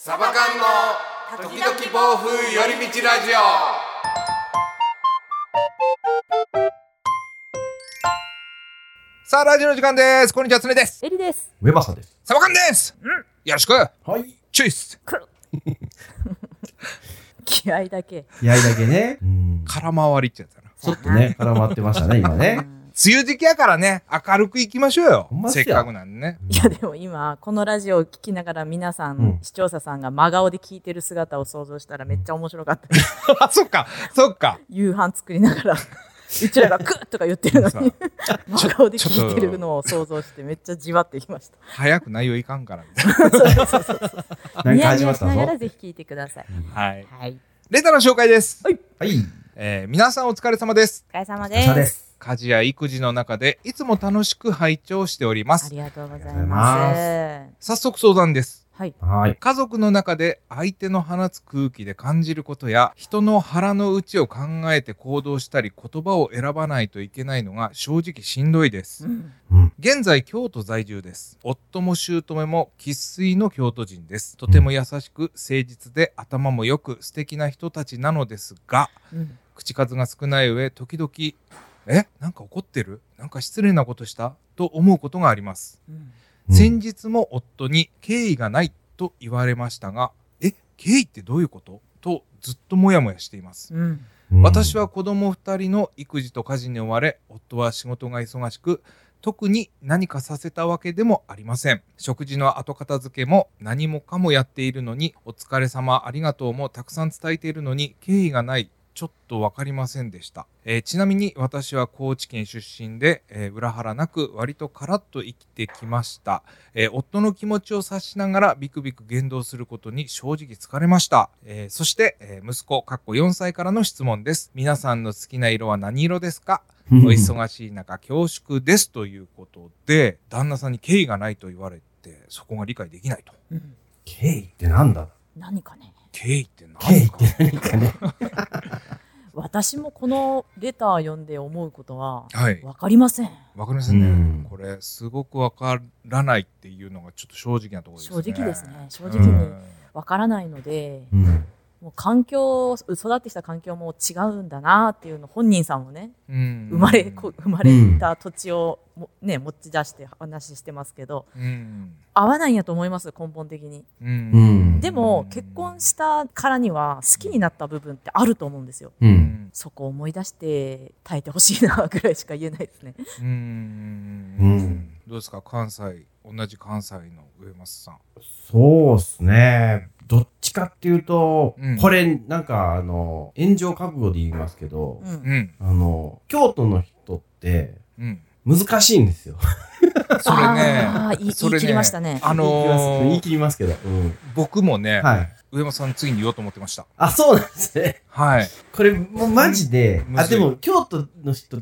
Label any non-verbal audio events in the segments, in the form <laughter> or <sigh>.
サバ缶の時々暴風寄り道ラジオさあ、ラジオの時間です。こんにちは、つねです。エリです。ウェバーさんです。サバ缶です。よろしく。はい。チュイス。<laughs> 気合だけ。気合だけね。うん。空回りってやつだな。ちょっとね、絡まってましたね、今ね。梅雨時期やからね、明るくいきましょうよせっかくなんでね。いやでも今このラジオを聞きながら皆さん、うん視聴者さんが真顔で聞いてる姿を想像したらめっちゃ面白かった。<laughs> あ、そっか、そっか。夕飯作りながら <laughs> うちらがクッとか言ってるのに <laughs> 真顔で聞いてるのを想像してめっちゃじわってきました。早く内容いかんからみたいな。なんかニヤニ始まったぞヤしながら。ぜひ聞いてください。はい。はい。レターの紹介です。はい。えー皆さんお疲れ様です。お疲れ様おです。家事や育児の中でいつも楽しく拝聴しております。ありがとうございま。ます早速相談です。はい。はい。家族の中で相手の放つ空気で感じることや人の腹の内を考えて行動したり言葉を選ばないといけないのが正直しんどいです。うんうん。現在京都在住です夫も姑も生粋の京都人ですとても優しく誠実で頭も良く素敵な人たちなのですがうん口数が少ない上時々えなんか怒ってる？なんか失礼なことした？と思うことがあります、うん。先日も夫に敬意がないと言われましたがえ敬意ってどういうこと？とずっともやもやしています。うん。うん私は子供2人の育児と家事に追われ夫は仕事が忙しく特に何かさせたわけでもありません。食事の後片付けも何もかもやっているのにお疲れ様ありがとうもたくさん伝えているのに敬意がないちょっと分かりませんでした、えーちなみに私は高知県出身で、えー裏腹なく割とカラッと生きてきました、えー夫の気持ちを察しながらビクビク言動することに正直疲れました、えーそして、えー息子かっこ4歳からの質問です。皆さんの好きな色は何色ですか？<laughs> お忙しい中恐縮ですということで旦那さんに敬意がないと言われてそこが理解できないと。うん。敬意ってなんだ？何かね。敬意って何敬意って何かね。<laughs> 私もこのレター読んで思うことははいわかりません。わかりますね、うんこれすごくわからないっていうのがちょっと正直なところですね正直ですね。正う直にんわからないので、うん。もう環境、育ってきた環境も違うんだなっていうの本人さんもね、うん。生まれ、こ生まれた土地をも、ね、持ち出して話してますけど、うん。合わないんやと思います、根本的に。うん。うんでも、結婚したからには好きになった部分ってあると思うんですよ。そこを思い出して耐えてほしいなぐらいしか言えないですね。うん。うん。どうですか？関西同じ関西の上松さん。そうっすね。どっちかっていうとうん、これ、なんか、あの、炎上覚悟で言いますけどう、んうんあの、京都の人ってうん難しいんですよ。<laughs> それね言いそれね言い切りましたね。あのー言い切りますけど。うん僕もね、はい。上松さん次に言おうと思ってましたあ、そうなんですね。はいこれ、もうマジで、あ、でも、京都の人、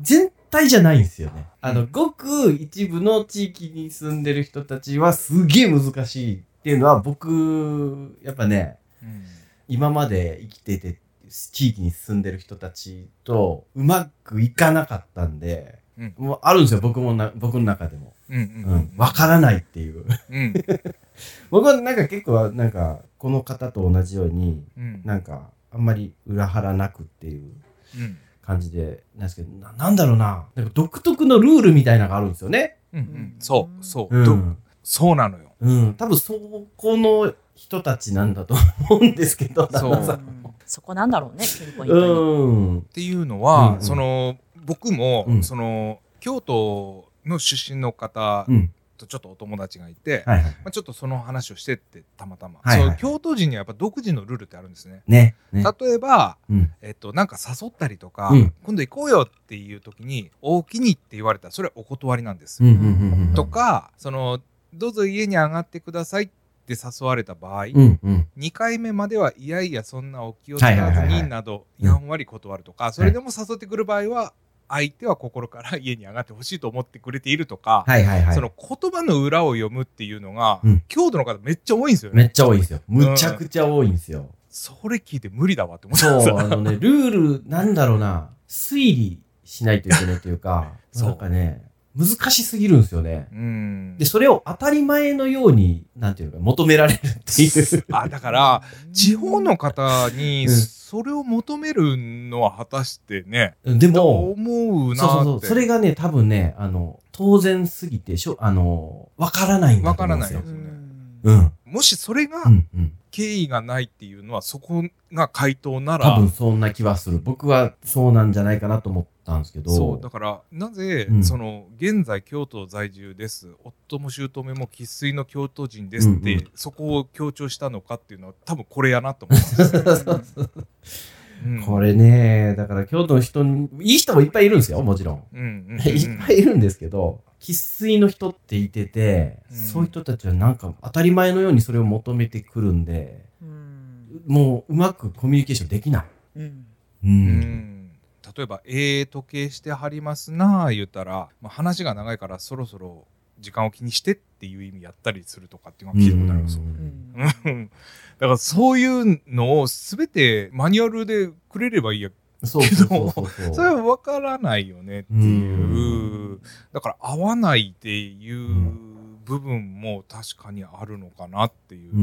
全体じゃないんですよね。あの、ごく一部の地域に住んでる人たちはすげえ難しいっていうのは、僕、やっぱね、うん今まで生きてて、地域に住んでる人たちとうまくいかなかったんで、うんもうあるんですよ、僕もな、僕の中でも。うんううんん。わからないっていう。うん <laughs> 僕はなんか結構、なんか、この方と同じように、うんなんか、あんまり裏腹なくっていううん感じで、なんですけど、ななんだろうな。なんか独特のルールみたいなのがあるんですよね。うんうんそうそう、どうん。そうなのようん。多分そこの人たちなんだと思うんですけど、そう旦那さんうんそこなんだろうね、ピンポイントに。うん。っていうのは、うんうんその僕も、うんその京都の出身の方うん。とちょっとお友達がいて、はいはい。まあ、ちょっとその話をしてってたまたま、はいはい京都人にはやっぱ独自のルールってあるんですね。ね。ね。例えば、うん。えっと、なんか誘ったりとか、うん今度行こうよっていう時に「おおきに」って言われたらそれはお断りなんです。うん。うん。うん。とかその「どうぞ家に上がってください」って誘われた場合、うん。うん。2回目まではいやいやそんなお気をつかずになどやんわり断るとか、それでも誘ってくる場合は相手は心から家に上がってほしいと思ってくれているとか、はいはいはい。その言葉の裏を読むっていうのが、うん京都の方めっちゃ多いんですよね。めっちゃ多いんですよ。むちゃくちゃ多いんですよ。それ聞いて無理だわって思ったそう、あのね、ルール、なんだろうな、推理しないといけないというか、<laughs> そうなんかね、難しすぎるんですよね。うんで、それを当たり前のように、なんていうのか、求められるっていう。あだから地方の方にうんそれを求めるのは果たしてね、でとも、思うなってそうそうそう。それがね、多分ね、あの、当然すぎて、しょ、あの、わからないんだと思うんですよわか。らないようん。もしそれが。敬意がないっていうのはそこが回答な多ら分そんな気はする。僕はそうなんじゃないかなと思ったんですけど。そうだからなぜ、うんその現在京都在住です夫も姑も生粋の京都人ですって、うんうんそこを強調したのかっていうのは多分これやなと思うんですそうんこれね、だから京都の人に、いい人もいっぱいいるんですよ、もちろん。うんうんうん <laughs> いっぱいいるんですけど、生粋の人っていてて、うんそういう人たちはなんか当たり前のようにそれを求めてくるんで、うんもううまくコミュニケーションできない。うんう。うんん例えば「ええ時計してはりますな」言ったら、まあ、話が長いからそろそろ時間を気にしてっていう意味やったりするとかっていうのが聞いたことあります <laughs> だからそういうのを全てマニュアルでくれればいいやそうそ <laughs> れは分からないよねっていう。うだから合わないっていう部分も確かにあるのかなっていう。う。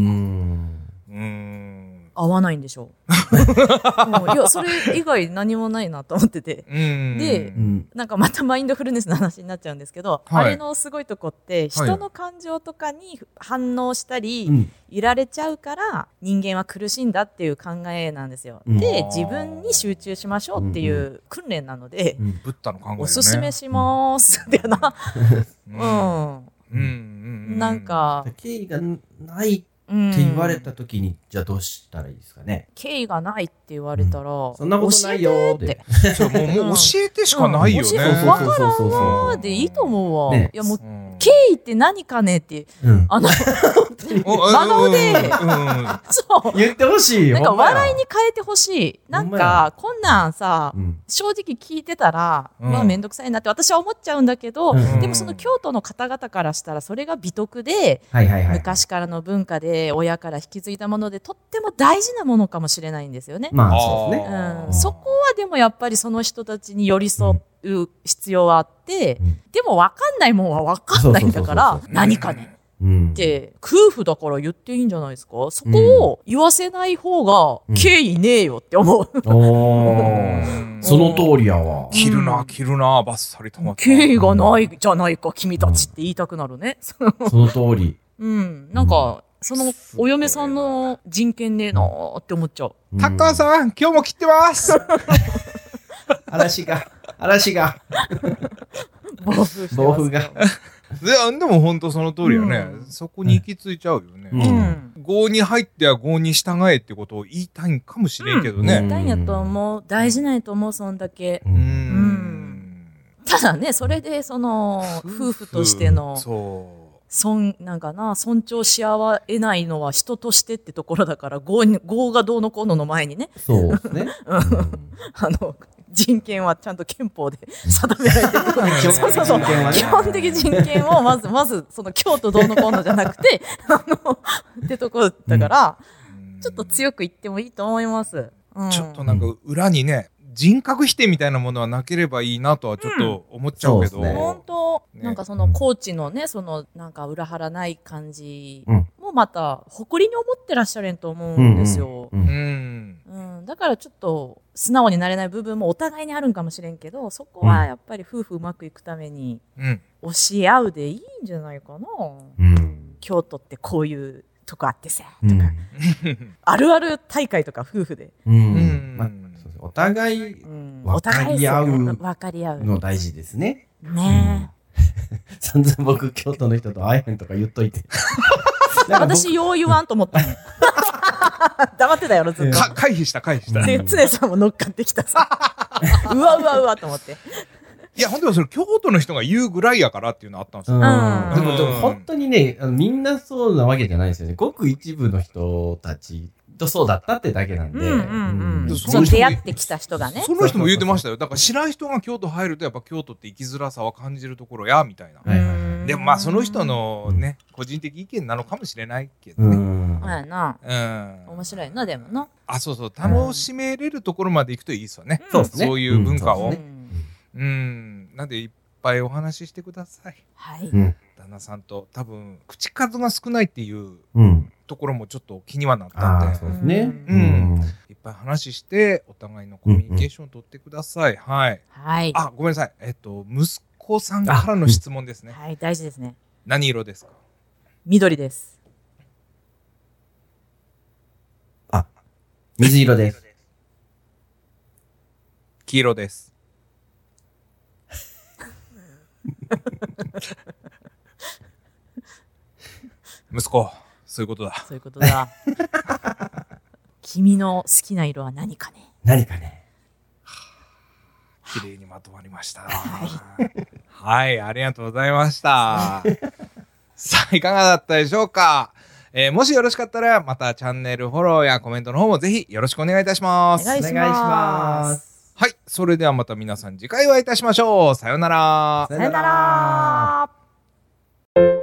合わないんでしょう。<laughs> うんいや、それ以外何もないなと思ってて。うんでうん。なんかまたマインドフルネスの話になっちゃうんですけど、はいあれのすごいとこって人の感情とかに反応したり、うん。いられちゃうから人間は苦しいんだっていう考えなんですよ。うんで自分に集中しましょうっていう訓練なので、うんブッダの考えよねおすすめしますってな。ううんん。うんうんなんか、敬意がないってうん言われた時に、じゃあどうしたらいいですかね？敬意がないって言われたら、そんなことないよー教えて。<laughs> もう教えてしかないよね。うん。教えてそうわからんわーでいいと思うわ。ね。いやもううん敬意って何かねってうん。あのお真顔でそう言ってほしい。なんか笑いに変えてほしいなんかこんなんさうん。正直聞いてたら、うんまあ面倒くさいなって私は思っちゃうんだけど、うんでもその京都の方々からしたらそれが美徳で、はいはいはい。昔からの文化で親から引き継いだものでとっても大事なものかもしれないんですよね。まあそうですね。うん、そこはでもやっぱりその人たちに寄り添う必要はあって、うんでも分かんないもんは分かんないんだから何かねうんっ。て夫婦だから言っていいんじゃないですか？そこを言わせない方がうん敬意ねえよって思う。<laughs> おうー。んその通りやわ。切るな切るなバッサリ止ま。敬意がないじゃないか君たちって言いたくなるね。その通り。うん、なんかそのお嫁さんの人権ねえなーって思っちゃう。タッカーさん今日も切ってます。<laughs> 嵐が、嵐が、<laughs> 暴風してます暴風が。ででも本当その通りよね、うんそこに行き着いちゃうよね。ううんん。業に入っては業に従えってことを言いたいんかもしれんけどうんね。大んやと思う。大事なんやと思う、そんだけ。ううんんただね、それで、その、夫婦としての、そう。尊、なんかな、尊重し合わえないのは人としてってところだから、合に、合がどうのこうのの前にね、そうですね。あの、人権はちゃんと憲法で定められてる。基本的そうそうそう。人権はね基本的人権をまず、まず、その京都どうのこうのじゃなくて、あの、ってとこだから、ちょっと強く言ってもいいと思います。うん。ちょっとなんか裏にね、人格否定みたいなものはなければいいなとはちょっと思っちゃうけど。うんね本当、ねなんかそのコーチのね、そのなんか裏腹ない感じうんもまた誇りに思ってらっしゃるんと思うんですよ。ううんん。うん、だからちょっと素直になれない部分もお互いにあるんかもしれんけど、そこはやっぱり夫婦うまくいくためにうん。教え合うでいいんじゃないかな。うん。京都ってこういうとこあってさ、うんとか、あるある大会とか夫婦で、うん。まあお互いうん、分かり合うお互いですよ分かり合う。の大事ですね。ね <laughs> 散々僕、京都の人と会えへんとか言っといて。<laughs> 私、よう言わんと思った。<laughs> 黙ってたよ、ずっと。か回避した回避した。うんで、常さんも乗っかってきたさ。うわうわうわと思って。いや、ほんとそれ京都の人が言うぐらいやからっていうのあったんですよ。でも、でも本当にね、あのみんなそうなわけじゃないですよね。ごく一部の人たちとそうだったってだけなんで。うんうんうん。でそう、出会ってきた人がね。そ <laughs> の人も言ってましたよ。だから知らん人が京都入るとやっぱ京都って生きづらさは感じるところや、みたいな。でもまあその人、のね、個人的意見なのかもしれないけどうね。うやな。うん。面白いな、でもな。あ、そうそう。楽しめれるところまで行くといいですよね。そうですね。そういう文化をうですねうん。なんで一ぱいお話ししてくださいはい。うん。旦那さんと多分口数が少ないっていううん。ところもちょっと気にはなったんで。ああ、そうですね。うん。いっぱい話してお互いのコミュニケーションを取ってください、はい。はい。あごめんなさい。えっと息子さんからの質問ですね。はい、大事ですね。何色ですか？緑です。水色です。黄色です。<laughs> 息子そういうことだそういうことだ。君の好きな色は何かね？何かね。綺麗にまとまりました。はい、ありがとうございました。<laughs> さあ、いかがだったでしょうか、えーもしよろしかったら、またチャンネルフォローやコメントの方もぜひよろしくお願いいたします。お願いしま。ますはい、それではまた皆さん次回お会いいたしましょう。さようなら。さよなら。